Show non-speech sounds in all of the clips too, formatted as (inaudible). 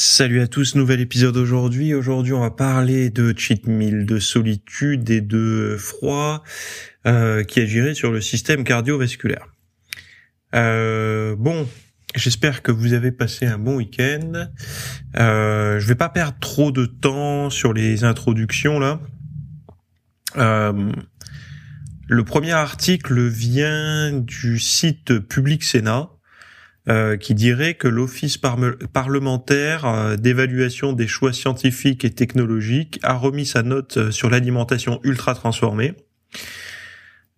Salut à tous, nouvel épisode aujourd'hui. Aujourd'hui, on va parler de cheat meal, de solitude et de froid euh, qui agirait sur le système cardiovasculaire. Euh, bon, j'espère que vous avez passé un bon week-end. Euh, je vais pas perdre trop de temps sur les introductions là. Euh, le premier article vient du site Public Sénat. Euh, qui dirait que l'Office parlementaire euh, d'évaluation des choix scientifiques et technologiques a remis sa note euh, sur l'alimentation ultra transformée.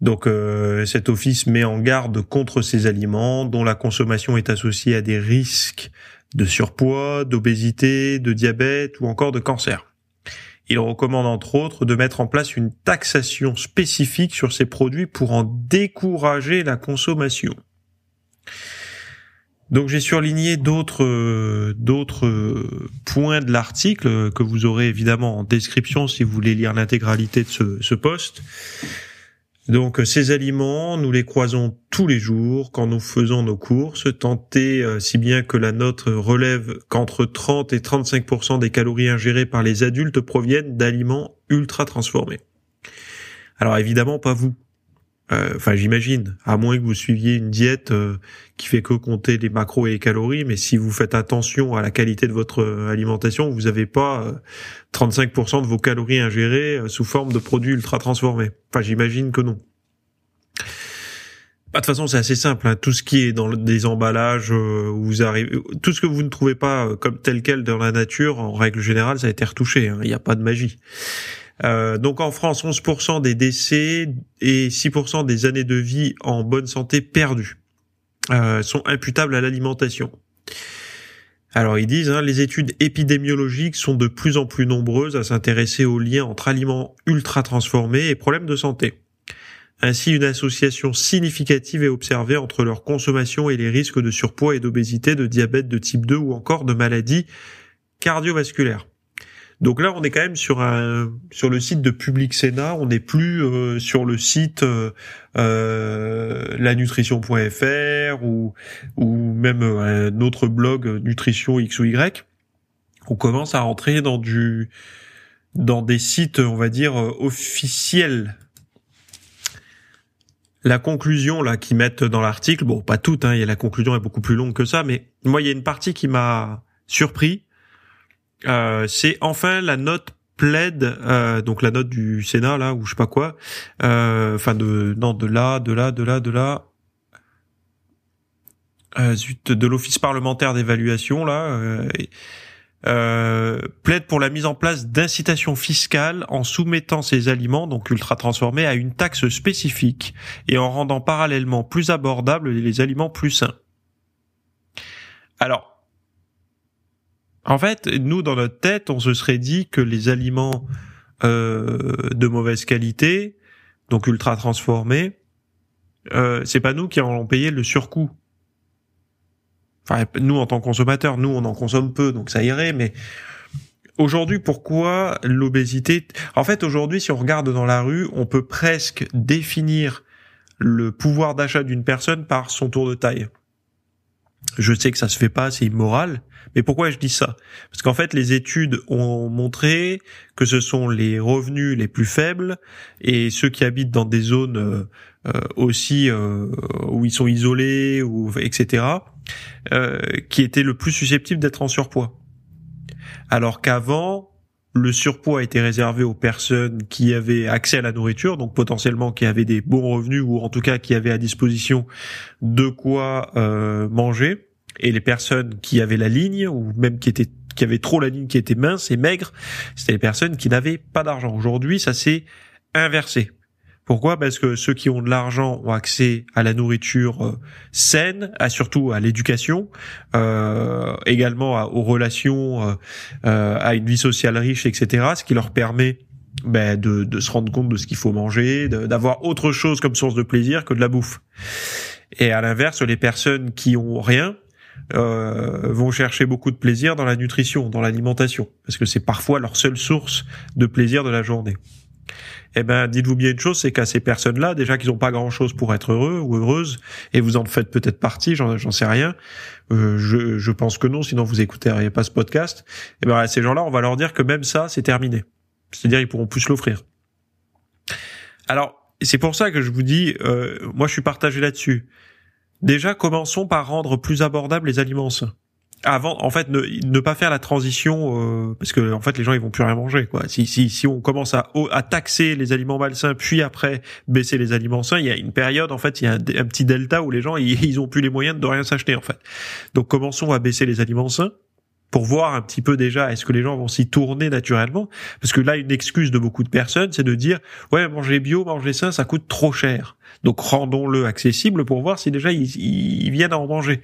Donc cet office met en garde contre ces aliments dont la consommation est associée à des risques de surpoids, d'obésité, de diabète ou encore de cancer. Il recommande entre autres de mettre en place une taxation spécifique sur ces produits pour en décourager la consommation. Donc j'ai surligné d'autres euh, d'autres euh, points de l'article que vous aurez évidemment en description si vous voulez lire l'intégralité de ce, ce poste. Donc ces aliments, nous les croisons tous les jours quand nous faisons nos courses, tenter euh, si bien que la note relève qu'entre 30 et 35% des calories ingérées par les adultes proviennent d'aliments ultra transformés. Alors évidemment pas vous, euh, enfin, j'imagine, à moins que vous suiviez une diète euh, qui fait que compter les macros et les calories, mais si vous faites attention à la qualité de votre euh, alimentation, vous n'avez pas 35% de vos calories ingérées sous forme de produits ultra transformés. Enfin, j'imagine que non. Bah, de toute façon, c'est assez simple. Hein. Tout ce qui est dans des emballages où vous arrivez, tout ce que vous ne trouvez pas comme tel quel dans la nature, en règle générale, ça a été retouché. Hein. Il n'y a pas de magie. Euh, donc en France, 11% des décès et 6% des années de vie en bonne santé perdues euh, sont imputables à l'alimentation. Alors ils disent, hein, les études épidémiologiques sont de plus en plus nombreuses à s'intéresser aux liens entre aliments ultra transformés et problèmes de santé. Ainsi, une association significative est observée entre leur consommation et les risques de surpoids et d'obésité, de diabète de type 2 ou encore de maladies cardiovasculaires. Donc là, on est quand même sur un sur le site de Public Sénat. On n'est plus euh, sur le site euh, euh lanutrition.fr ou ou même un autre blog nutrition x ou y. On commence à rentrer dans du dans des sites, on va dire officiels. La conclusion là qu'ils mettent dans l'article, bon pas toute, hein, la conclusion est beaucoup plus longue que ça, mais moi il y a une partie qui m'a surpris euh, c'est enfin la note plaide, euh, donc la note du Sénat là ou je sais pas quoi, euh, enfin de non de là, de là, de là, de là. zut, de l'Office parlementaire d'évaluation là, plaide pour la mise en place d'incitations fiscales en soumettant ces aliments, donc ultra transformés, à une taxe spécifique et en rendant parallèlement plus abordables les aliments plus sains. Alors, en fait, nous, dans notre tête, on se serait dit que les aliments euh, de mauvaise qualité, donc ultra transformés, euh, c'est pas nous qui allons payer le surcoût. Enfin, nous, en tant que consommateurs, nous, on en consomme peu, donc ça irait, mais aujourd'hui, pourquoi l'obésité En fait, aujourd'hui, si on regarde dans la rue, on peut presque définir le pouvoir d'achat d'une personne par son tour de taille. Je sais que ça se fait pas, c'est immoral. Mais pourquoi je dis ça? Parce qu'en fait, les études ont montré que ce sont les revenus les plus faibles et ceux qui habitent dans des zones euh, euh, aussi euh, où ils sont isolés ou etc. qui étaient le plus susceptibles d'être en surpoids. Alors qu'avant, le surpoids était réservé aux personnes qui avaient accès à la nourriture, donc potentiellement qui avaient des bons revenus ou en tout cas qui avaient à disposition de quoi euh, manger. Et les personnes qui avaient la ligne ou même qui qui avaient trop la ligne, qui étaient minces et maigres, c'était les personnes qui n'avaient pas d'argent. Aujourd'hui, ça s'est inversé. Pourquoi? Parce que ceux qui ont de l'argent ont accès à la nourriture euh, saine, à surtout à l'éducation, euh, également aux relations, euh, à une vie sociale riche, etc. Ce qui leur permet ben, de, de, se rendre compte de ce qu'il faut manger, d'avoir autre chose comme source de plaisir que de la bouffe. Et à l'inverse, les personnes qui ont rien, euh, vont chercher beaucoup de plaisir dans la nutrition, dans l'alimentation, parce que c'est parfois leur seule source de plaisir de la journée. Eh ben, dites-vous bien une chose, c'est qu'à ces personnes-là, déjà qu'ils n'ont pas grand-chose pour être heureux ou heureuses, et vous en faites peut-être partie, j'en sais rien. Euh, je, je, pense que non, sinon vous écouteriez pas ce podcast. Eh ben, à ces gens-là, on va leur dire que même ça, c'est terminé. C'est-à-dire, ils pourront plus l'offrir. Alors, c'est pour ça que je vous dis, euh, moi, je suis partagé là-dessus. Déjà, commençons par rendre plus abordables les aliments sains. Avant, en fait, ne, ne pas faire la transition euh, parce que en fait, les gens ils vont plus rien manger. Quoi. Si si si on commence à, à taxer les aliments malsains, puis après baisser les aliments sains, il y a une période en fait, il y a un, petit delta où les gens ils, (laughs) ils ont plus les moyens de rien s'acheter en fait. Donc commençons à baisser les aliments sains pour voir un petit peu déjà est-ce que les gens vont s'y tourner naturellement? Parce que là une excuse de beaucoup de personnes c'est de dire ouais manger bio manger sain ça coûte trop cher donc rendons-le accessible pour voir si déjà ils, viennent à en manger.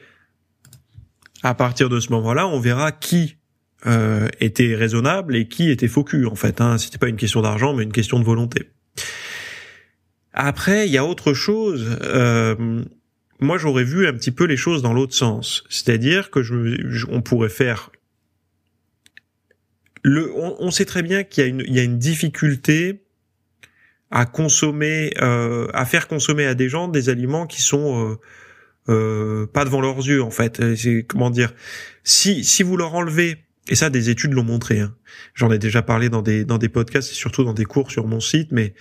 À partir de ce moment-là, on verra qui euh, était raisonnable et qui était faux cul en fait. Hein. C'était pas une question d'argent, mais une question de volonté. Après, il y a autre chose. Euh, moi, j'aurais vu un petit peu les choses dans l'autre sens, c'est-à-dire que on pourrait faire. On, sait très bien qu'il y a une, il y a une difficulté à consommer, euh, à faire consommer à des gens des aliments qui sont euh, euh, pas devant leurs yeux en fait. C'est comment dire Si si vous leur enlevez et ça des études l'ont montré. Hein. J'en ai déjà parlé dans des dans des podcasts et surtout dans des cours sur mon site. Mais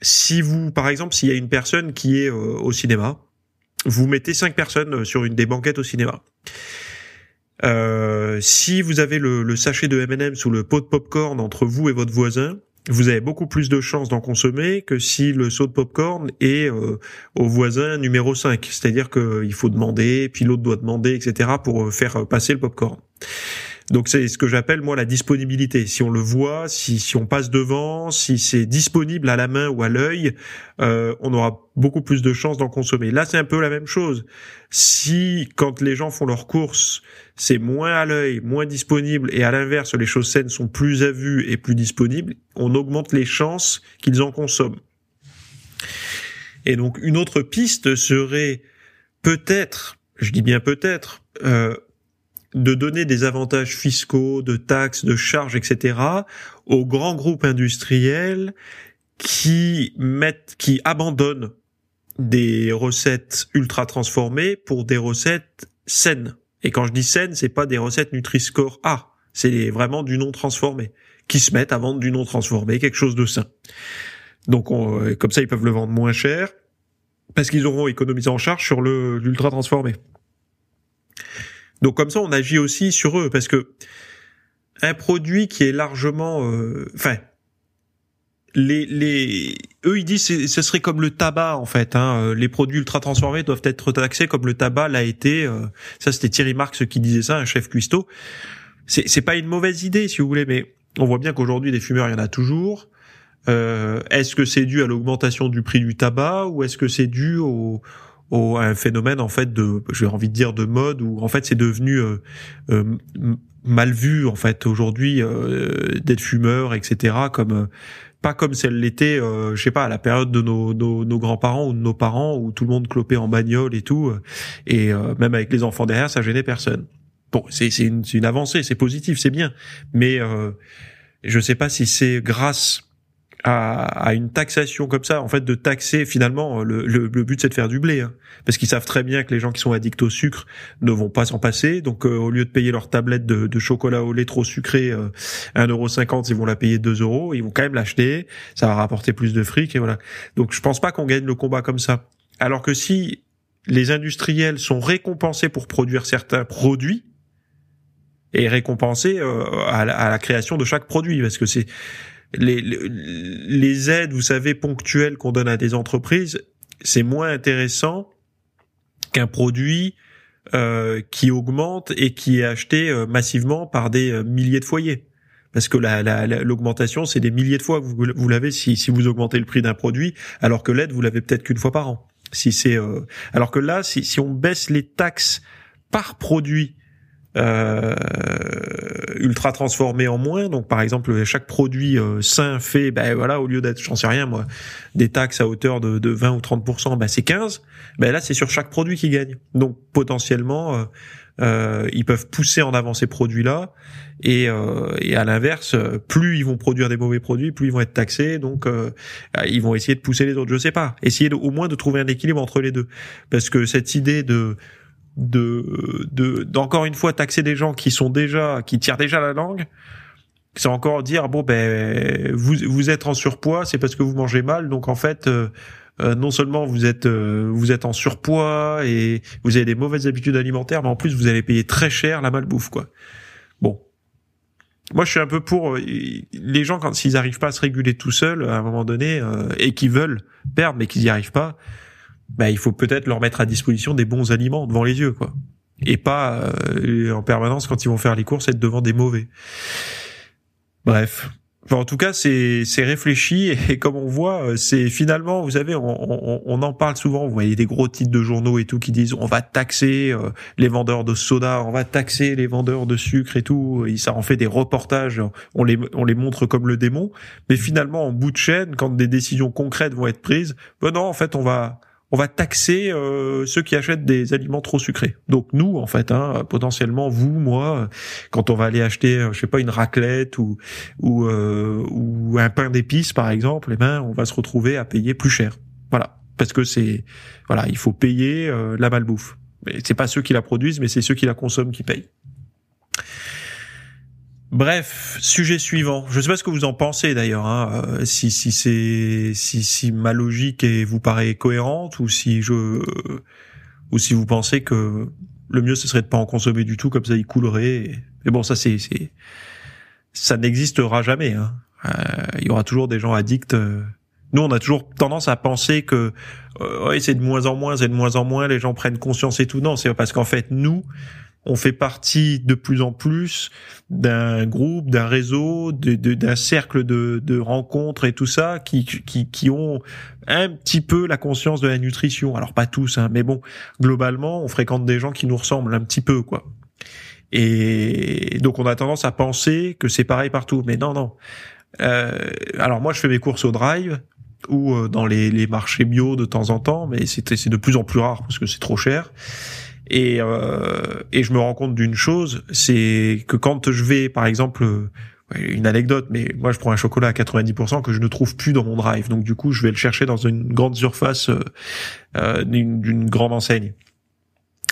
si vous, par exemple, s'il y a une personne qui est au cinéma, vous mettez cinq personnes sur une des banquettes au cinéma. Euh, si vous avez le, le sachet de M&M's ou le pot de popcorn entre vous et votre voisin, vous avez beaucoup plus de chances d'en consommer que si le saut de popcorn est euh, au voisin numéro 5. C'est-à-dire qu'il faut demander, puis l'autre doit demander, etc. pour euh, faire passer le popcorn. Donc c'est ce que j'appelle moi la disponibilité. Si on le voit, si, si on passe devant, si c'est disponible à la main ou à l'œil, euh, on aura beaucoup plus de chances d'en consommer. Là c'est un peu la même chose. Si quand les gens font leurs courses, c'est moins à l'œil, moins disponible, et à l'inverse les choses saines sont plus à vue et plus disponibles, on augmente les chances qu'ils en consomment. Et donc une autre piste serait peut-être, je dis bien peut-être, euh, de donner des avantages fiscaux, de taxes, de charges, etc. aux grands groupes industriels qui mettent, qui abandonnent des recettes ultra transformées pour des recettes saines. Et quand je dis saines, c'est pas des recettes Nutri-Score A, c'est vraiment du non transformé, qui se mettent à vendre du non transformé, quelque chose de sain. Donc comme ça, ils peuvent le vendre moins cher parce qu'ils auront économisé en charge sur le l'ultra transformé. Donc comme ça, on agit aussi sur eux parce que un produit qui est largement, euh, enfin, les, les, eux ils disent ce serait comme le tabac en fait. Hein. Euh, les produits ultra transformés doivent être taxés comme le tabac l'a été. Euh, ça c'était Thierry Marx qui disait ça, un chef cuistot. C'est c'est pas une mauvaise idée si vous voulez, mais on voit bien qu'aujourd'hui des fumeurs il y en a toujours. Euh, est-ce que c'est dû à l'augmentation du prix du tabac ou est-ce que c'est dû au au, un phénomène en fait de, j'ai envie de dire de mode où en fait c'est devenu euh, euh, mal vu en fait aujourd'hui d'être fumeur, etc. Comme pas comme celle l'était, je sais pas, à la période de nos, nos, nos grands-parents ou de nos parents où tout le monde clopait en bagnole et tout, et même avec les enfants derrière, ça gênait personne. Bon, c'est une, une avancée, c'est positif, c'est bien, mais je sais pas si c'est grâce à, à, une taxation comme ça, en fait, de taxer finalement, le, le, le but c'est de faire du blé, hein, parce qu'ils savent très bien que les gens qui sont addicts au sucre ne vont pas s'en passer, donc euh, au lieu de payer leur tablette de, de chocolat au lait trop sucré euh, 1,50€, ils vont la payer 2 euros, ils vont quand même l'acheter, ça va rapporter plus de fric et voilà. Donc je pense pas qu'on gagne le combat comme ça. Alors que si les industriels sont récompensés pour produire certains produits, et récompensés euh, à, la, création de chaque produit parce que c'est les, les aides, vous savez, ponctuelles qu'on donne à des entreprises, c'est moins intéressant qu'un produit euh, qui augmente et qui est acheté euh, massivement par des euh, milliers de foyers. parce que l'augmentation, c'est des milliers de fois que vous, vous l'avez si, si vous augmentez le prix d'un produit, alors que l'aide, vous l'avez peut-être qu'une fois par an. Si c'est, euh, alors que là, si, si on baisse les taxes par produit euh, ultra transformé en moins. Donc par exemple, chaque produit euh, sain fait, ben voilà, au lieu d'être, j'en sais rien moi, des taxes à hauteur de, de 20 ou 30% ben c'est 15. Ben là, c'est sur chaque produit qui gagne. Donc potentiellement, euh, euh, ils peuvent pousser en avant ces produits-là. Et, et à l'inverse, plus ils vont produire des mauvais produits, plus ils vont être taxés. Donc ils vont essayer de pousser les autres. Je sais pas. Essayer au moins de trouver un équilibre entre les deux, parce que cette idée de de de d'encore une fois taxer des gens qui sont déjà qui tirent déjà la langue c'est encore dire bon ben vous vous êtes en surpoids c'est parce que vous mangez mal. Donc en fait euh, euh, non seulement vous êtes euh, vous êtes en surpoids et vous avez des mauvaises habitudes alimentaires mais en plus vous allez payer très cher la malbouffe quoi. Bon. Moi je suis un peu pour les gens quand s'ils arrivent pas à se réguler tout seuls à un moment donné et qui veulent perdre mais qu'ils y arrivent pas bah, il faut peut-être leur mettre à disposition des bons aliments devant les yeux, quoi. Et pas euh, en permanence quand ils vont faire les courses être devant des mauvais. Bref. en tout cas, c'est réfléchi (laughs) et, comme on voit, euh, c'est finalement, vous savez, on, on, en parle souvent. Vous voyez des gros titres de journaux et tout qui disent on va taxer euh, les vendeurs de soda, on va taxer les vendeurs de sucre et tout. Et ça en fait des reportages. On les on les montre comme le démon. Mais finalement, en bout de chaîne, quand des décisions concrètes vont être prises, ben non, en fait, on va on va taxer euh, ceux qui achètent des aliments trop sucrés. Donc nous, en fait, hein, potentiellement vous, moi, quand on va aller acheter, euh, je sais pas, une raclette ou ou, euh, ou un pain d'épices par exemple, eh ben, on va se retrouver à payer plus cher. Voilà, parce que c'est voilà, il faut payer la malbouffe. C'est pas ceux qui la produisent, mais c'est ceux qui la consomment qui payent. Bref, sujet suivant. Je ne sais pas ce que vous en pensez d'ailleurs. Hein. Euh, si si c'est si si ma logique est, vous paraît cohérente ou si je ou si vous pensez que le mieux ce serait de pas en consommer du tout comme ça il coulerait. Mais bon, ça c'est c'est ça n'existera jamais. Hein. Euh, il y aura toujours des gens addicts. Nous, on a toujours tendance à penser que euh, c'est de moins en moins, c'est de moins en moins, les gens prennent conscience et tout. Non, c'est parce qu'en fait, nous, on fait partie de plus en plus d'un groupe, d'un réseau, d'un cercle de, rencontres et tout ça qui, qui, ont un petit peu la conscience de la nutrition. Alors pas tous, hein, mais bon, globalement, on fréquente des gens qui nous ressemblent un petit peu, quoi. Et donc on a tendance à penser que c'est pareil partout, mais non, non. Euh, alors moi, je fais mes courses au drive ou euh, dans les, les marchés bio de temps en temps, mais c'est de plus en plus rare parce que c'est trop cher. Et, euh, et je me rends compte d'une chose, c'est que quand je vais, par exemple, une anecdote, mais moi je prends un chocolat à 90% que je ne trouve plus dans mon drive, donc du coup je vais le chercher dans une grande surface euh, euh d'une grande enseigne.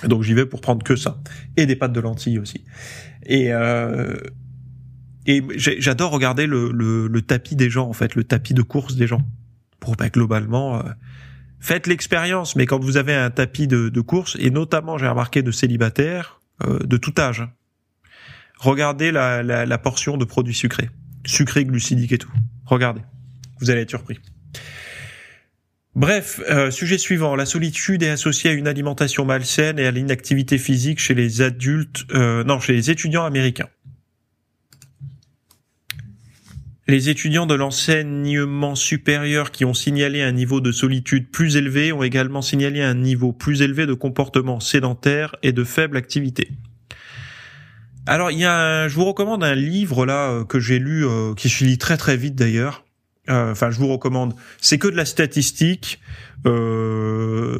Donc j'y vais pour prendre que ça et des pâtes de lentilles aussi. Et euh, et j'adore regarder le, le, le, tapis des gens en fait, le tapis de course des gens. Pour bah, globalement, euh, faites l'expérience, mais quand vous avez un tapis de, de course, et notamment j'ai remarqué de célibataires, euh, de tout âge, regardez la, la, portion de produits sucrés, sucrés, glucidiques et tout. Regardez, vous allez être surpris. Bref, euh, sujet suivant. La solitude est associée à une alimentation malsaine et à l'inactivité physique chez les adultes, euh, non, chez les étudiants américains. Les étudiants de l'enseignement supérieur qui ont signalé un niveau de solitude plus élevé ont également signalé un niveau plus élevé de comportement sédentaire et de faible activité. Alors, il y a, je vous recommande un livre là euh, que j'ai lu, euh, qui se lit très très vite d'ailleurs. Euh, enfin, je vous recommande. C'est que de la statistique. Euh,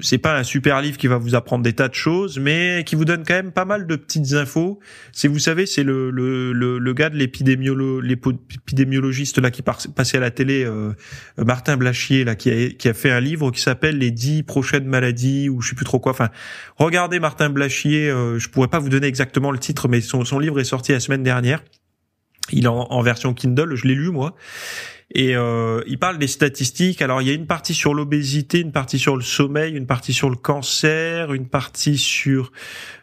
c'est pas un super livre qui va vous apprendre des tas de choses, mais qui vous donne quand même pas mal de petites infos. Si vous savez, c'est le, le, le, le gars de l'épidémiologiste là qui passait à la télé, euh, Martin Blachier là, qui a, qui a fait un livre qui s'appelle Les dix prochaines maladies ou je sais plus trop quoi. Enfin, regardez Martin Blachier. Euh, je pourrais pas vous donner exactement le titre, mais son, son livre est sorti la semaine dernière. Il est en, en version Kindle, je l'ai lu moi. Et euh, il parle des statistiques. Alors il y a une partie sur l'obésité, une partie sur le sommeil, une partie sur le cancer, une partie sur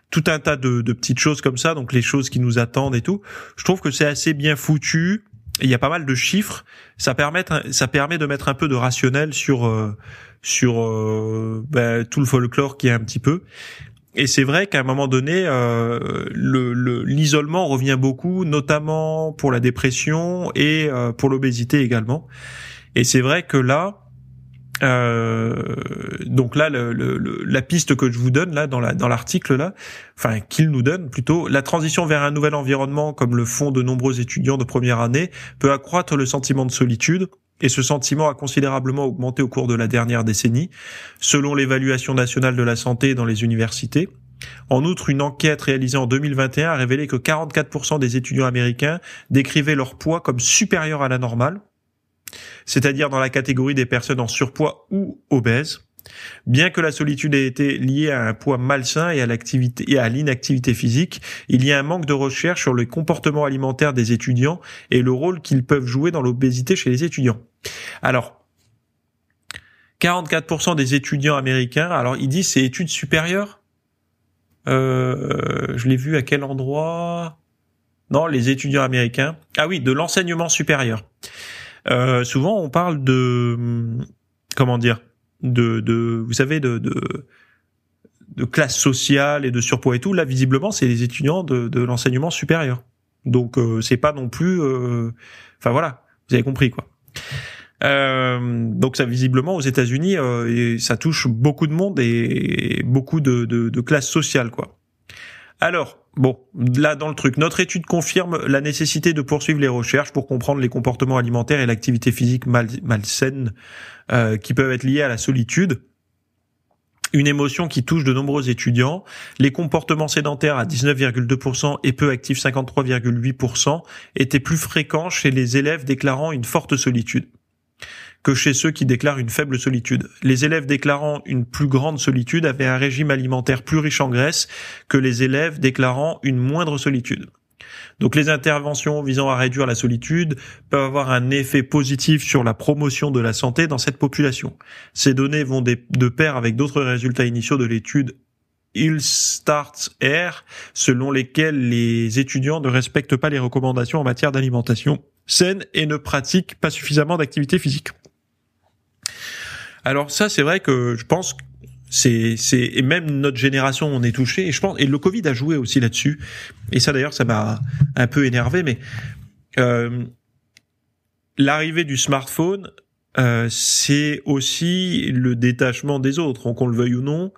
tout un tas de, de petites choses comme ça, donc les choses qui nous attendent et tout. Je trouve que c'est assez bien foutu. Il y a pas mal de chiffres. Ça permet, ça permet de mettre un peu de rationnel sur euh, sur euh, ben, tout le folklore qui est un petit peu. Et c'est vrai qu'à un moment donné, euh, l'isolement revient beaucoup, notamment pour la dépression et euh, pour l'obésité également. Et c'est vrai que là, euh, donc là, le, la piste que je vous donne là dans dans l'article là, enfin qu'il nous donne plutôt, la transition vers un nouvel environnement, comme le font de nombreux étudiants de première année, peut accroître le sentiment de solitude. Et ce sentiment a considérablement augmenté au cours de la dernière décennie, selon l'évaluation nationale de la santé dans les universités. En outre, une enquête réalisée en 2021 a révélé que 44% des étudiants américains décrivaient leur poids comme supérieur à la normale, c'est-à-dire dans la catégorie des personnes en surpoids ou obèses. Bien que la solitude ait été liée à un poids malsain et à et à l'inactivité physique, il y a un manque de recherche sur le comportement alimentaire des étudiants et le rôle qu'ils peuvent jouer dans l'obésité chez les étudiants. Alors, 44% des étudiants américains, alors ils disent c'est études supérieures. Euh, je l'ai vu à quel endroit? Non, les étudiants américains. Ah oui, de l'enseignement supérieur. Euh, souvent, on parle de comment dire de, de vous savez de, de, de classe sociale et de surpoids et tout. Là, visiblement, c'est les étudiants de, de l'enseignement supérieur. Donc, euh, c'est pas non plus. Euh, enfin voilà, vous avez compris quoi. Euh, donc ça visiblement aux États-Unis, euh, ça touche beaucoup de monde et beaucoup de, de, de classes sociales quoi. Alors, bon, là dans le truc, notre étude confirme la nécessité de poursuivre les recherches pour comprendre les comportements alimentaires et l'activité physique mal, malsaine euh, qui peuvent être liés à la solitude. Une émotion qui touche de nombreux étudiants. Les comportements sédentaires à 19,2% et peu actifs 53,8% étaient plus fréquents chez les élèves déclarant une forte solitude que chez ceux qui déclarent une faible solitude. Les élèves déclarant une plus grande solitude avaient un régime alimentaire plus riche en graisse que les élèves déclarant une moindre solitude. Donc les interventions visant à réduire la solitude peuvent avoir un effet positif sur la promotion de la santé dans cette population. Ces données vont de pair avec d'autres résultats initiaux de l'étude il Start Air, selon lesquels les étudiants ne respectent pas les recommandations en matière d'alimentation saine et ne pratiquent pas suffisamment d'activité physique. Alors ça, c'est vrai que je pense c'est c'est et même notre génération on est touché et je pense et le Covid a joué aussi là-dessus et ça d'ailleurs ça m'a un peu énervé mais euh, l'arrivée du smartphone euh, c'est aussi le détachement des autres qu'on le veuille ou non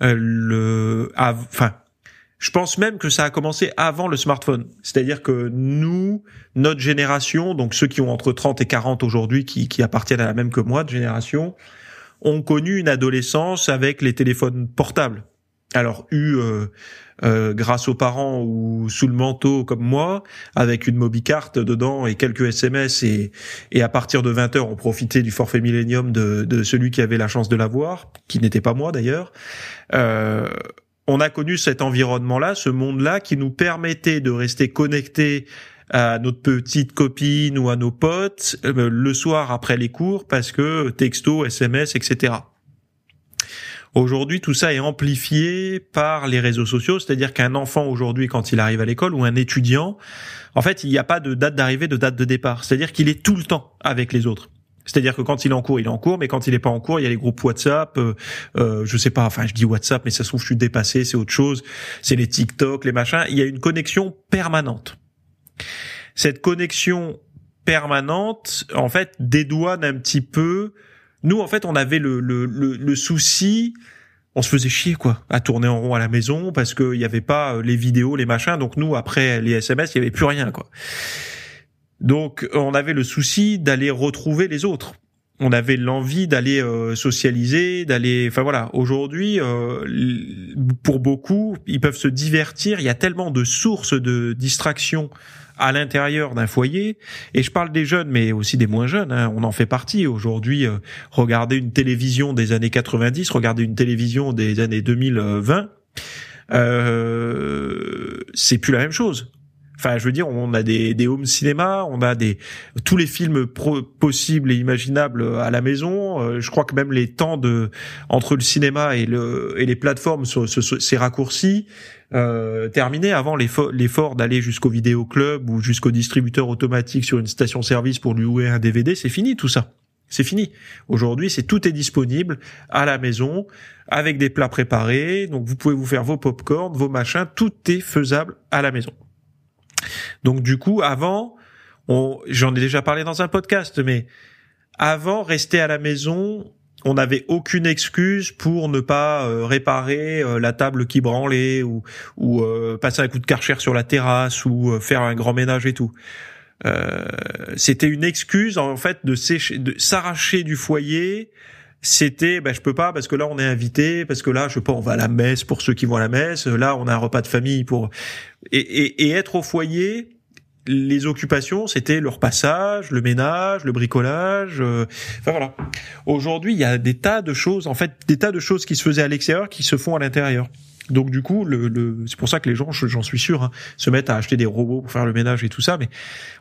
le enfin je pense même que ça a commencé avant le smartphone. C'est-à-dire que nous, notre génération, donc ceux qui ont entre 30 et 40 aujourd'hui, qui, qui appartiennent à la même que moi de génération, ont connu une adolescence avec les téléphones portables. Alors eu euh, euh, grâce aux parents ou sous le manteau comme moi, avec une mobicarte dedans et quelques SMS et, et à partir de 20 heures on profitait du forfait Millennium de, de celui qui avait la chance de l'avoir, qui n'était pas moi d'ailleurs. Euh, on a connu cet environnement-là, ce monde-là qui nous permettait de rester connectés à notre petite copine ou à nos potes euh, le soir après les cours parce que texto, SMS, etc. Aujourd'hui, tout ça est amplifié par les réseaux sociaux, c'est-à-dire qu'un enfant aujourd'hui, quand il arrive à l'école, ou un étudiant, en fait, il n'y a pas de date d'arrivée, de date de départ. C'est-à-dire qu'il est tout le temps avec les autres. C'est-à-dire que quand il est en cours, il est en cours, mais quand il est pas en cours, il y a les groupes WhatsApp. Euh, euh, je sais pas, enfin je dis WhatsApp, mais ça se trouve je suis dépassé, c'est autre chose. C'est les TikTok, les machins. Il y a une connexion permanente. Cette connexion permanente, en fait, dédouane un petit peu. Nous, en fait, on avait le, le, le, souci, on se faisait chier quoi, à tourner en rond à la maison parce qu'il n'y avait pas euh, les vidéos, les machins. Donc nous, après les SMS, il y avait plus rien quoi. Donc on avait le souci d'aller retrouver les autres on avait l'envie d'aller euh, socialiser, d'aller. Enfin voilà. Aujourd'hui, euh, pour beaucoup, ils peuvent se divertir. Il y a tellement de sources de distraction à l'intérieur d'un foyer. Et je parle des jeunes, mais aussi des moins jeunes. Hein. On en fait partie. Aujourd'hui, euh, regarder une télévision des années 90, regarder une télévision des années 2020, euh, c'est plus la même chose. Enfin, je veux dire, on a des, des home cinéma, on a des tous les films possibles et imaginables à la maison. Euh, je crois que même les temps de entre le cinéma et le et les plateformes c'est raccourci. Euh, terminé avant l'effort d'aller jusqu'au vidéo club ou jusqu'au distributeur automatique sur une station-service pour lui louer un DVD, c'est fini tout ça. C'est fini. Aujourd'hui, c'est tout est disponible à la maison avec des plats préparés. Donc vous pouvez vous faire vos pop-corn, vos machins, tout est faisable à la maison. Donc du coup, avant, j'en ai déjà parlé dans un podcast, mais avant, rester à la maison, on n'avait aucune excuse pour ne pas euh, réparer euh, la table qui branlait ou, ou euh, passer un coup de karcher sur la terrasse ou faire un grand ménage et tout. C'était une excuse en fait de s'arracher du foyer. C'était, ben je peux pas parce que là on est invité, parce que là je sais pas, on va à la messe pour ceux qui vont à la messe. Là on a un repas de famille pour et, et, et être au foyer les occupations, c'était leur passage, le ménage, le bricolage. Euh, enfin voilà. Aujourd'hui, il y a des tas de choses, en fait, des tas de choses qui se faisaient à l'extérieur qui se font à l'intérieur. Donc du coup, le, c'est pour ça que les gens, j'en suis sûr, hein, se mettent à acheter des robots pour faire le ménage et tout ça. Mais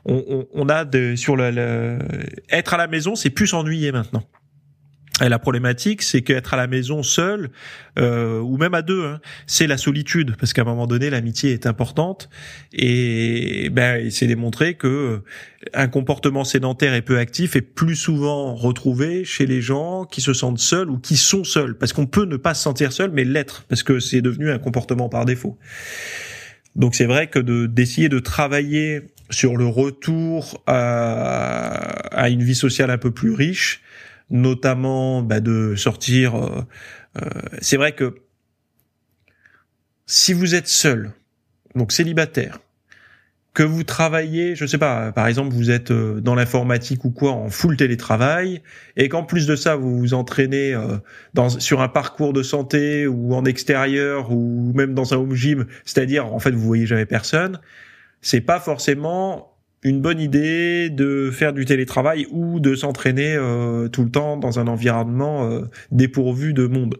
on, on, a de, sur le, être à la maison, c'est plus s'ennuyer maintenant. La problématique, c'est qu'être à la maison seul, euh, ou même à deux, hein, c'est la solitude, parce qu'à un moment donné, l'amitié est importante, et ben, c'est démontré que un comportement sédentaire et peu actif est plus souvent retrouvé chez les gens qui se sentent seuls ou qui sont seuls, parce qu'on peut ne pas se sentir seul, mais l'être, parce que c'est devenu un comportement par défaut. Donc c'est vrai que de d'essayer de travailler sur le retour à une vie sociale un peu plus riche, notamment bah, de sortir. Euh, euh, c'est vrai que si vous êtes seul, donc célibataire, que vous travaillez, je sais pas, par exemple, vous êtes euh, dans l'informatique ou quoi, en full télétravail, et qu'en plus de ça, vous vous entraînez dans, sur un parcours de santé ou en extérieur ou même dans un home gym, c'est-à-dire en fait vous voyez jamais personne, c'est pas forcément une bonne idée de faire du télétravail ou de s'entraîner euh, tout le temps dans un environnement euh, dépourvu de monde.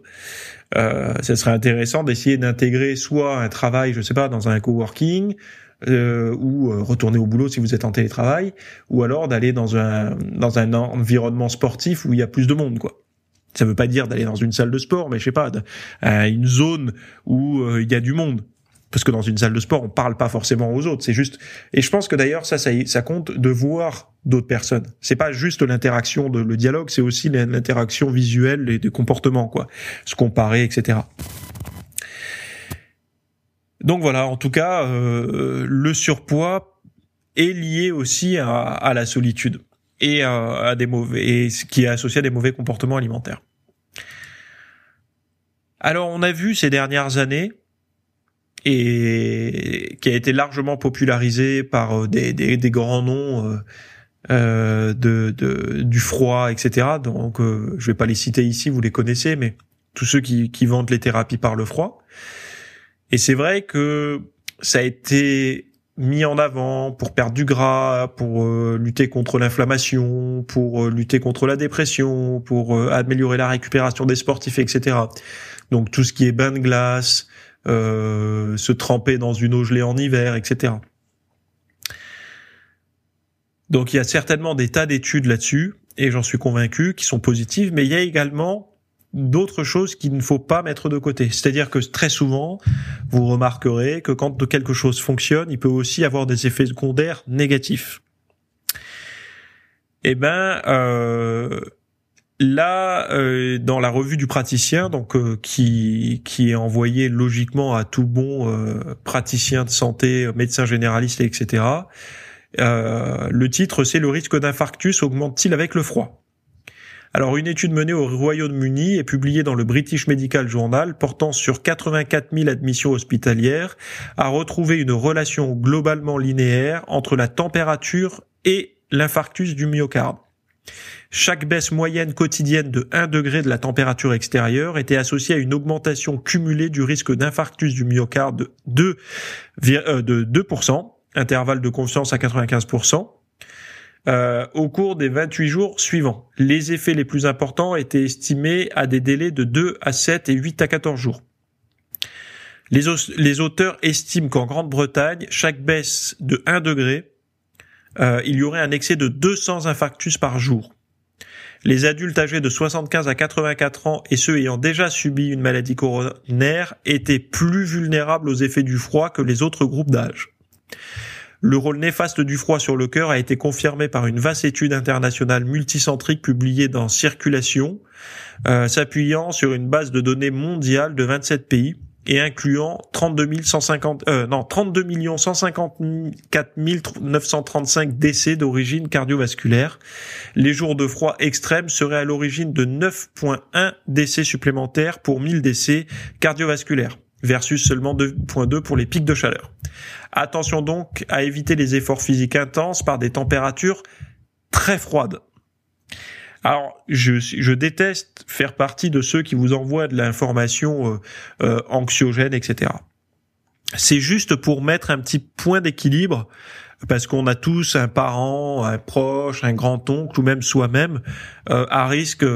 Euh, ça serait intéressant d'essayer d'intégrer soit un travail, je sais pas, dans un coworking, euh, ou retourner au boulot si vous êtes en télétravail, ou alors d'aller dans un dans un environnement sportif où il y a plus de monde, quoi. Ça veut pas dire d'aller dans une salle de sport, mais je sais pas, une zone où il y a du monde parce que dans une salle de sport, on parle pas forcément aux autres. C'est juste, et je pense que d'ailleurs ça, ça, ça compte de voir d'autres personnes. C'est pas juste l'interaction, de, le dialogue, c'est aussi l'interaction visuelle et des comportements, quoi, se comparer, etc. Donc voilà, en tout cas, euh, le surpoids est lié aussi à, à la solitude et à, à des mauvais, et ce qui est associé à des mauvais comportements alimentaires. Alors on a vu ces dernières années et qui a été largement popularisé par euh, des, des, des grands noms euh, euh, de, de, du froid, etc. Donc, euh, je vais pas les citer ici, vous les connaissez, mais tous ceux qui, qui vendent les thérapies par le froid. Et c'est vrai que ça a été mis en avant pour perdre du gras, pour lutter contre l'inflammation, pour lutter contre la dépression, pour améliorer la récupération des sportifs, etc. Donc tout ce qui est bain de glace, euh, se tremper dans une eau gelée en hiver, etc. Donc il y a certainement des tas d'études là-dessus, et j'en suis convaincu, qui sont positives, mais il y a également d'autres choses qu'il ne faut pas mettre de côté. C'est-à-dire que très souvent, vous remarquerez que quand quelque chose fonctionne, il peut aussi avoir des effets secondaires négatifs. Eh ben, euh, Là, euh, dans la revue du praticien, donc euh, qui qui est envoyé logiquement à tout bon euh, praticien de santé, médecin généraliste, etc. le titre, c'est le risque d'infarctus augmente-t-il avec le froid? Alors, une étude menée au Royaume-Uni et publiée dans le British Medical Journal, portant sur 84 000 admissions hospitalières, a retrouvé une relation globalement linéaire entre la température et l'infarctus du myocarde. Chaque baisse moyenne quotidienne de 1 degré de la température extérieure était associée à une augmentation cumulée du risque d'infarctus du myocarde de 2%, de 2% intervalle de confiance à 95%, euh, au cours des 28 jours suivants. Les effets les plus importants étaient estimés à des délais de 2 à 7 et 8 à 14 jours. Les, les auteurs estiment qu'en Grande-Bretagne, chaque baisse de 1 degré, euh, il y aurait un excès de 200 infarctus par jour. Les adultes âgés de 75 à 84 ans et ceux ayant déjà subi une maladie coronaire étaient plus vulnérables aux effets du froid que les autres groupes d'âge. Le rôle néfaste du froid sur le cœur a été confirmé par une vaste étude internationale multicentrique publiée dans Circulation, euh, s'appuyant sur une base de données mondiale de 27 pays et incluant 32 150 euh, non 32 154 935 décès d'origine cardiovasculaire. Les jours de froid extrême seraient à l'origine de 9.1 décès supplémentaires pour 1000 décès cardiovasculaires versus seulement 2.2 pour les pics de chaleur. Attention donc à éviter les efforts physiques intenses par des températures très froides. Alors, je, déteste faire partie de ceux qui vous envoient de l'information euh, euh, anxiogène, etc. C'est juste pour mettre un petit point d'équilibre, parce qu'on a tous un parent, un proche, un grand-oncle, ou même soi-même, euh, à risque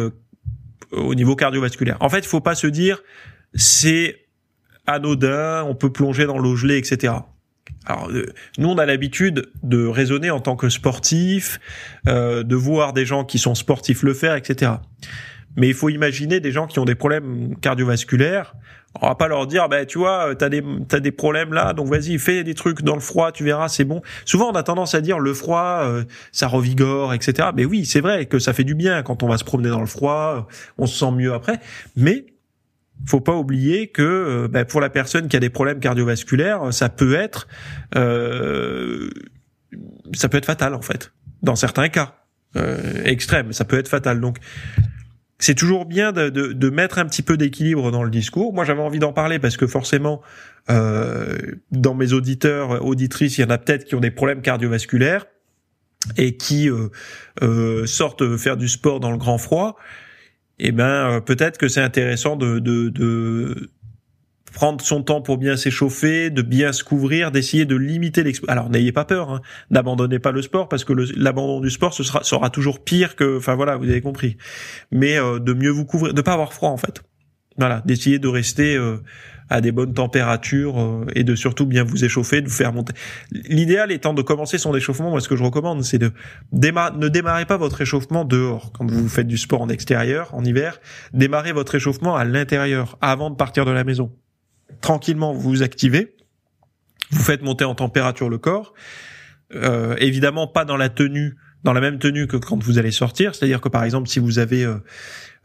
au niveau cardiovasculaire. En fait, il faut pas se dire, c'est anodin, on peut plonger dans l'eau gelée, etc. Alors, euh, nous, on a l'habitude de raisonner en tant que sportif, euh, de voir des gens qui sont sportifs le faire, etc. Mais il faut imaginer des gens qui ont des problèmes cardiovasculaires. On va pas leur dire, bah, tu vois, t'as des, t'as des problèmes là, donc vas-y, fais des trucs dans le froid, tu verras, c'est bon. Souvent, on a tendance à dire, le froid, euh, ça revigore, etc. Mais oui, c'est vrai que ça fait du bien quand on va se promener dans le froid, on se sent mieux après. Mais faut pas oublier que euh, bah, pour la personne qui a des problèmes cardiovasculaires, ça peut être euh, ça peut être fatal en fait, dans certains cas euh, extrêmes, ça peut être fatal. Donc c'est toujours bien de, de, de, mettre un petit peu d'équilibre dans le discours. Moi, j'avais envie d'en parler parce que forcément, euh, dans mes auditeurs, auditrices, il y en a peut-être qui ont des problèmes cardiovasculaires et qui euh, euh, sortent faire du sport dans le grand froid eh ben euh, peut-être que c'est intéressant de, de, de, prendre son temps pour bien s'échauffer, de bien se couvrir, d'essayer de limiter l'exposition. Alors n'ayez pas peur, hein, n'abandonnez pas le sport parce que l'abandon du sport ce sera, sera toujours pire que, enfin voilà, vous avez compris. Mais euh, de mieux vous couvrir, de pas avoir froid en fait. Voilà, d'essayer de rester euh, à des bonnes températures euh, et de surtout bien vous échauffer, de vous faire monter. L'idéal étant de commencer son échauffement, moi ce que je recommande, c'est de ne démarrez pas votre échauffement dehors quand vous faites du sport en extérieur, en hiver. Démarrez votre échauffement à l'intérieur avant de partir de la maison. Tranquillement, vous vous activez, vous faites monter en température le corps. Euh, évidemment, pas dans la tenue dans la même tenue que quand vous allez sortir, c'est-à-dire que par exemple si vous avez euh,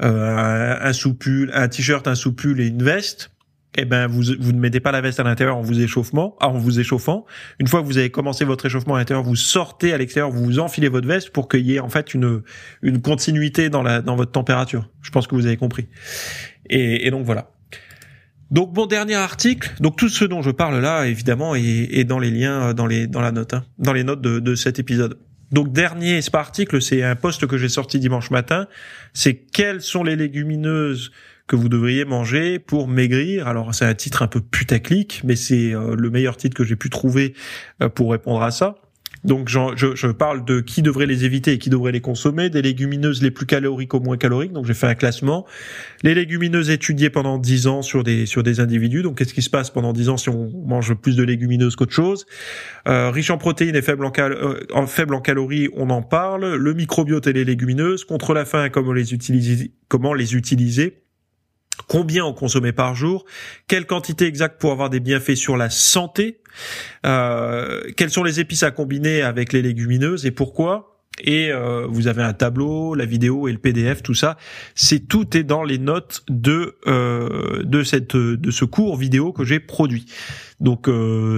euh un, soupule, un t-shirt, un soupule et une veste, eh ben vous vous ne mettez pas la veste à l'intérieur en vous échauffant, en vous échauffant. Une fois que vous avez commencé votre échauffement à l'intérieur, vous sortez à l'extérieur, vous vous enfilez votre veste pour qu'il y ait en fait une une continuité dans la dans votre température. Je pense que vous avez compris. Et, et donc voilà. Donc mon dernier article, donc tout ce dont je parle là, évidemment, est, dans les liens dans les dans la note, hein, dans les notes de, de cet épisode. Donc dernier, article, c'est un post que j'ai sorti dimanche matin. C'est quelles sont les légumineuses que vous devriez manger pour maigrir. Alors c'est un titre un peu putaclic, mais c'est euh, le meilleur titre que j'ai pu trouver euh, pour répondre à ça. Donc je, je, parle de qui devrait les éviter et qui devrait les consommer, des légumineuses les plus caloriques aux moins caloriques. Donc j'ai fait un classement. Les légumineuses étudiées pendant 10 ans sur des sur des individus. Donc qu'est-ce qui se passe pendant 10 ans si on mange plus de légumineuses qu'autre chose? Euh, Riche en protéines et faible en, cal en faible en calories, on en parle. Le microbiote et les légumineuses contre la faim, Comment les utiliser combien on consommait par jour, quelle quantité exacte pour avoir des bienfaits sur la santé, euh, quelles sont les épices à combiner avec les légumineuses et pourquoi. Et euh, vous avez un tableau, la vidéo et le PDF, tout ça. C'est tout est dans les notes de euh, de cette de ce cours vidéo que j'ai produit. Donc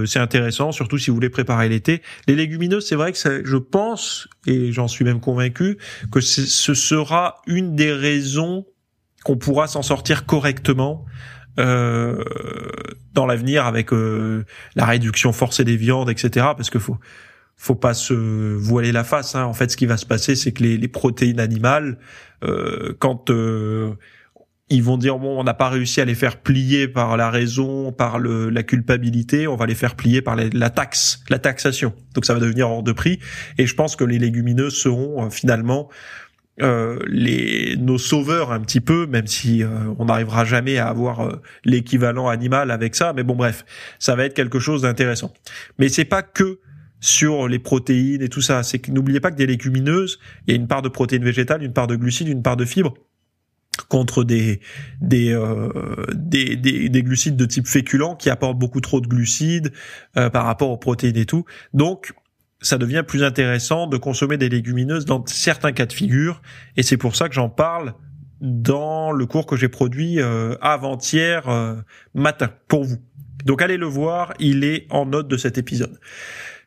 c'est intéressant, surtout si vous voulez préparer l'été. Les légumineuses, c'est vrai que ça, je pense et j'en suis même convaincu que ce sera une des raisons qu'on pourra s'en sortir correctement euh, dans l'avenir avec euh, la réduction forcée des viandes, etc. Parce que faut faut pas se voiler la face. Hein. En fait, ce qui va se passer, c'est que les, les, protéines animales, euh, quand euh, ils vont dire bon, on n'a pas réussi à les faire plier par la raison, par le, la culpabilité, on va les faire plier par la taxe, la taxation. Donc ça va devenir hors de prix. Et je pense que les légumineuses seront finalement euh, les nos sauveurs un petit peu, même si euh, on n'arrivera jamais à avoir euh, l'équivalent animal avec ça. Mais bon, bref, ça va être quelque chose d'intéressant. Mais c'est pas que sur les protéines et tout ça. C'est que n'oubliez pas que des légumineuses, il y a une part de protéines végétales, une part de glucides, une part de fibres. contre des des, euh, des, des, des glucides de type féculent qui apportent beaucoup trop de glucides euh, par rapport aux protéines et tout. Donc ça devient plus intéressant de consommer des légumineuses dans certains cas de figure et c'est pour ça que j'en parle dans le cours que j'ai produit euh, avant-hier euh, matin pour vous. Donc allez le voir, il est en note de cet épisode.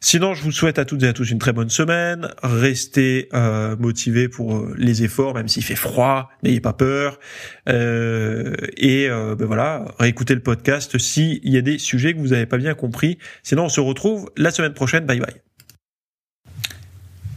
Sinon, je vous souhaite à toutes et à tous une très bonne semaine. Restez euh, motivés pour euh, les efforts, même s'il fait froid. N'ayez pas peur. Euh, et euh, ben voilà, réécoutez le podcast s'il y a des sujets que vous n'avez pas bien compris. Sinon, on se retrouve la semaine prochaine. Bye bye.